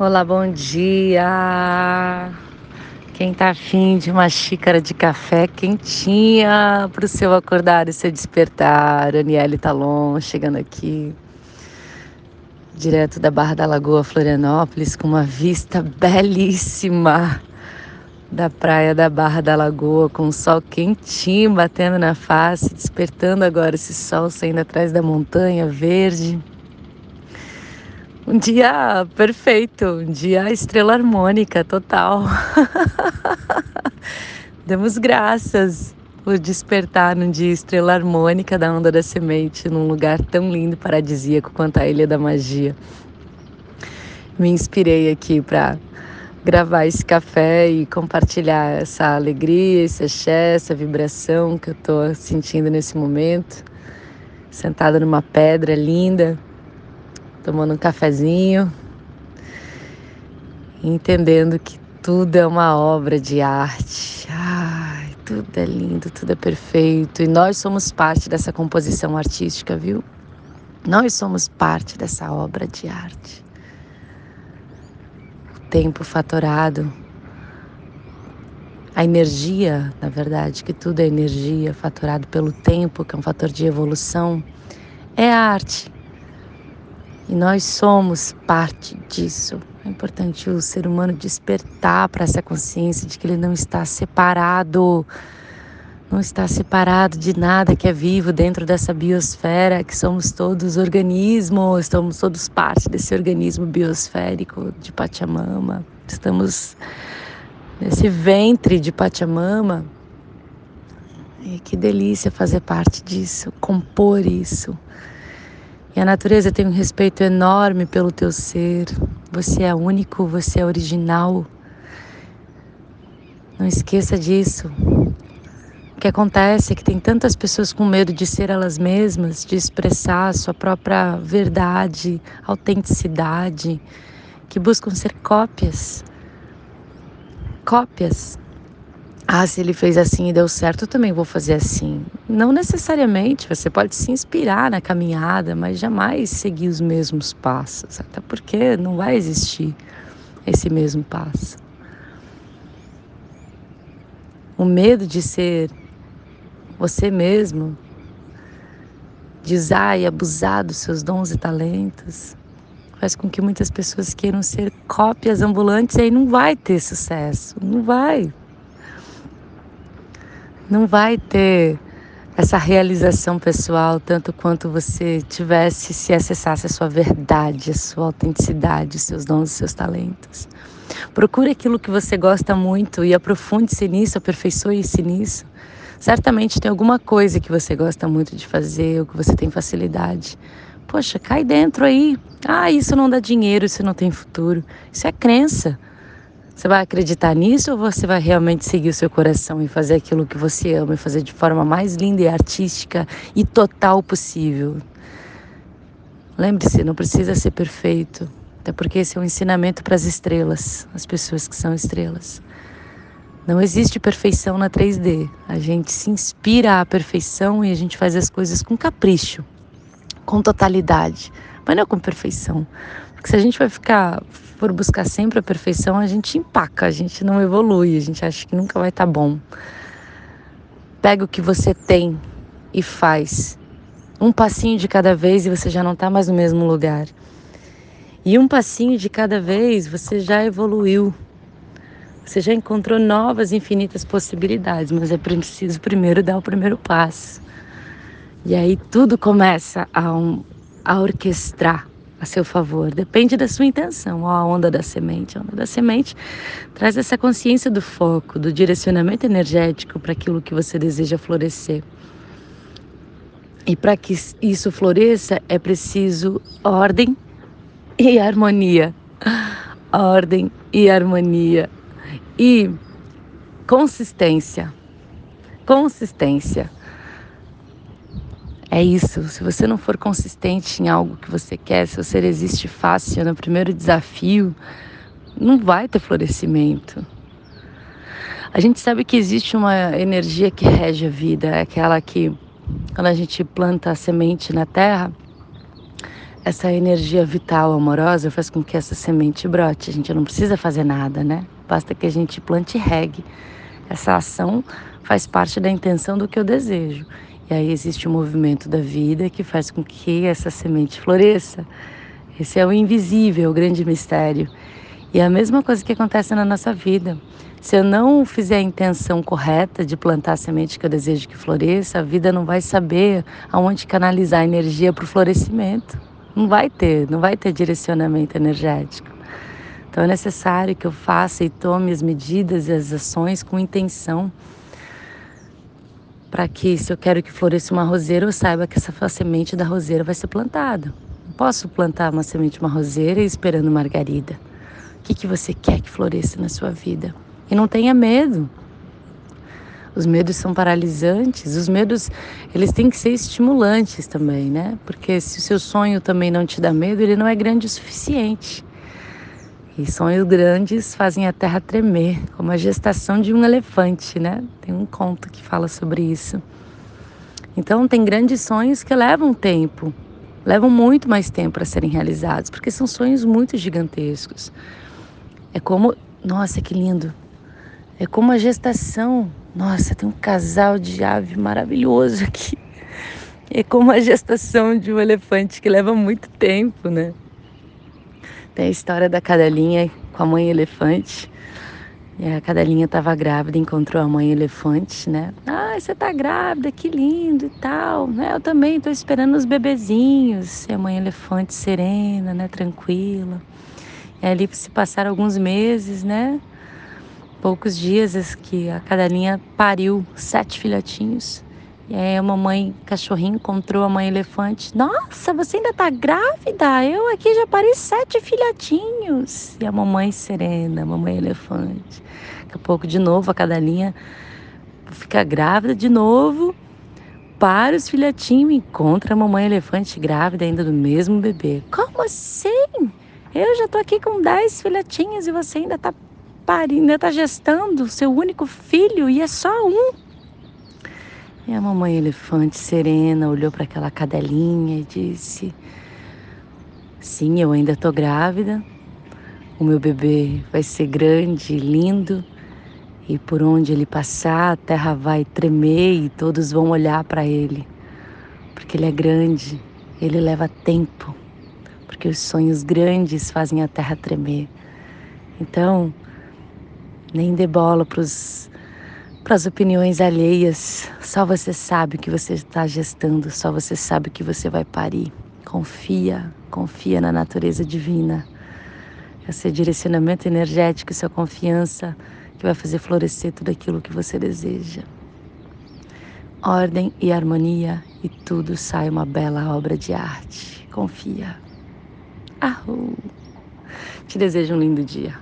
Olá, bom dia! Quem tá afim de uma xícara de café quentinha para o seu acordar e seu despertar? Aniele Talon chegando aqui, direto da Barra da Lagoa, Florianópolis, com uma vista belíssima da praia da Barra da Lagoa, com o sol quentinho batendo na face, despertando agora esse sol saindo atrás da montanha verde. Um dia perfeito, um dia estrela harmônica total. Demos graças por despertar num dia estrela harmônica da onda da semente, num lugar tão lindo, paradisíaco quanto a Ilha da Magia. Me inspirei aqui para gravar esse café e compartilhar essa alegria, esse axé, essa vibração que eu estou sentindo nesse momento, sentada numa pedra linda tomando um cafezinho, entendendo que tudo é uma obra de arte. Ai, tudo é lindo, tudo é perfeito. E nós somos parte dessa composição artística, viu? Nós somos parte dessa obra de arte. O tempo fatorado, a energia, na verdade, que tudo é energia, fatorado pelo tempo, que é um fator de evolução, é arte. E nós somos parte disso. É importante o ser humano despertar para essa consciência de que ele não está separado, não está separado de nada que é vivo dentro dessa biosfera, que somos todos organismos, estamos todos parte desse organismo biosférico de Pachamama. Estamos nesse ventre de Pachamama. E que delícia fazer parte disso, compor isso. E a natureza tem um respeito enorme pelo teu ser. Você é único, você é original. Não esqueça disso. O que acontece é que tem tantas pessoas com medo de ser elas mesmas, de expressar sua própria verdade, autenticidade, que buscam ser cópias. Cópias ah, se ele fez assim e deu certo, eu também vou fazer assim. Não necessariamente, você pode se inspirar na caminhada, mas jamais seguir os mesmos passos, até porque não vai existir esse mesmo passo. O medo de ser você mesmo, de usar e abusar dos seus dons e talentos, faz com que muitas pessoas queiram ser cópias ambulantes e aí não vai ter sucesso, não vai não vai ter essa realização pessoal tanto quanto você tivesse se acessasse a sua verdade, a sua autenticidade, os seus dons, os seus talentos. Procure aquilo que você gosta muito e aprofunde-se nisso, aperfeiçoe-se nisso. Certamente tem alguma coisa que você gosta muito de fazer ou que você tem facilidade. Poxa, cai dentro aí. Ah, isso não dá dinheiro, isso não tem futuro. Isso é crença. Você vai acreditar nisso ou você vai realmente seguir o seu coração e fazer aquilo que você ama e fazer de forma mais linda e artística e total possível? Lembre-se, não precisa ser perfeito, até porque esse é um ensinamento para as estrelas, as pessoas que são estrelas. Não existe perfeição na 3D. A gente se inspira à perfeição e a gente faz as coisas com capricho, com totalidade, mas não com perfeição. Porque se a gente vai ficar por buscar sempre a perfeição, a gente empaca, a gente não evolui, a gente acha que nunca vai estar tá bom. Pega o que você tem e faz. Um passinho de cada vez e você já não está mais no mesmo lugar. E um passinho de cada vez você já evoluiu. Você já encontrou novas infinitas possibilidades, mas é preciso primeiro dar o primeiro passo. E aí tudo começa a, um, a orquestrar a seu favor. Depende da sua intenção. Ó, a onda da semente. A onda da semente traz essa consciência do foco, do direcionamento energético para aquilo que você deseja florescer. E para que isso floresça é preciso ordem e harmonia. Ordem e harmonia. E consistência. Consistência. É isso. Se você não for consistente em algo que você quer, se você resiste fácil no primeiro desafio, não vai ter florescimento. A gente sabe que existe uma energia que rege a vida, é aquela que, quando a gente planta a semente na terra, essa energia vital, amorosa, faz com que essa semente brote. A gente não precisa fazer nada, né? Basta que a gente plante e regue. Essa ação faz parte da intenção do que eu desejo. E aí existe o movimento da vida que faz com que essa semente floresça. Esse é o invisível, o grande mistério. E é a mesma coisa que acontece na nossa vida. Se eu não fizer a intenção correta de plantar a semente que eu desejo que floresça, a vida não vai saber aonde canalizar a energia para o florescimento. Não vai ter, não vai ter direcionamento energético. Então é necessário que eu faça e tome as medidas e as ações com intenção para que, se eu quero que floresça uma roseira, eu saiba que essa semente da roseira vai ser plantada. Não posso plantar uma semente de uma roseira esperando margarida. O que, que você quer que floresça na sua vida? E não tenha medo. Os medos são paralisantes, os medos, eles têm que ser estimulantes também, né? Porque se o seu sonho também não te dá medo, ele não é grande o suficiente. E sonhos grandes fazem a terra tremer, como a gestação de um elefante, né? Tem um conto que fala sobre isso. Então, tem grandes sonhos que levam tempo, levam muito mais tempo para serem realizados, porque são sonhos muito gigantescos. É como, nossa, que lindo! É como a gestação. Nossa, tem um casal de ave maravilhoso aqui. É como a gestação de um elefante que leva muito tempo, né? Tem a história da cadelinha com a mãe elefante. E a cadelinha estava grávida, encontrou a mãe elefante, né? Ah, você tá grávida, que lindo e tal. Né? Eu também estou esperando os bebezinhos. E a mãe elefante serena, né? Tranquila. E ali se passaram alguns meses, né? Poucos dias que a cadelinha pariu sete filhotinhos. E aí a mamãe cachorrinho encontrou a mãe elefante. Nossa, você ainda tá grávida? Eu aqui já parei sete filhotinhos. E a mamãe serena, a mamãe elefante. Daqui a pouco de novo a cadelinha fica grávida de novo. Para os filhotinhos, encontra a mamãe elefante grávida ainda do mesmo bebê. Como assim? Eu já tô aqui com dez filhotinhos e você ainda tá parindo, ainda tá gestando seu único filho e é só um. E a mamãe elefante serena olhou para aquela cadelinha e disse: Sim, eu ainda tô grávida. O meu bebê vai ser grande, lindo, e por onde ele passar, a terra vai tremer e todos vão olhar para ele, porque ele é grande, ele leva tempo, porque os sonhos grandes fazem a terra tremer. Então, nem dê bola para os para as opiniões alheias. Só você sabe o que você está gestando, só você sabe o que você vai parir. Confia, confia na natureza divina. Esse direcionamento energético, essa confiança que vai fazer florescer tudo aquilo que você deseja. Ordem e harmonia e tudo sai uma bela obra de arte. Confia. Arru! Te desejo um lindo dia.